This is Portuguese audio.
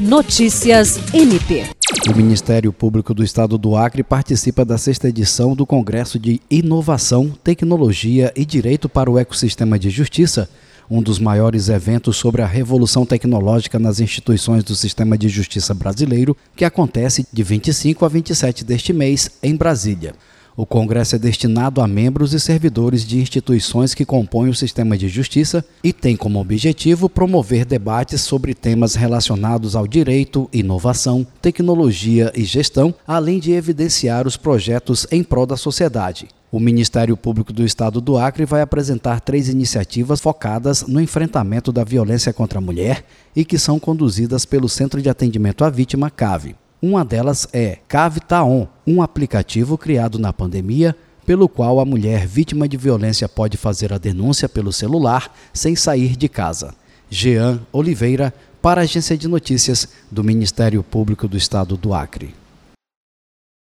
Notícias MP. O Ministério Público do Estado do Acre participa da sexta edição do Congresso de Inovação, Tecnologia e Direito para o Ecossistema de Justiça, um dos maiores eventos sobre a revolução tecnológica nas instituições do sistema de justiça brasileiro, que acontece de 25 a 27 deste mês em Brasília. O Congresso é destinado a membros e servidores de instituições que compõem o sistema de justiça e tem como objetivo promover debates sobre temas relacionados ao direito, inovação, tecnologia e gestão, além de evidenciar os projetos em prol da sociedade. O Ministério Público do Estado do Acre vai apresentar três iniciativas focadas no enfrentamento da violência contra a mulher e que são conduzidas pelo Centro de Atendimento à Vítima, CAVE. Uma delas é Cave Taon, um aplicativo criado na pandemia pelo qual a mulher vítima de violência pode fazer a denúncia pelo celular sem sair de casa. Jean Oliveira, para a Agência de Notícias do Ministério Público do Estado do Acre.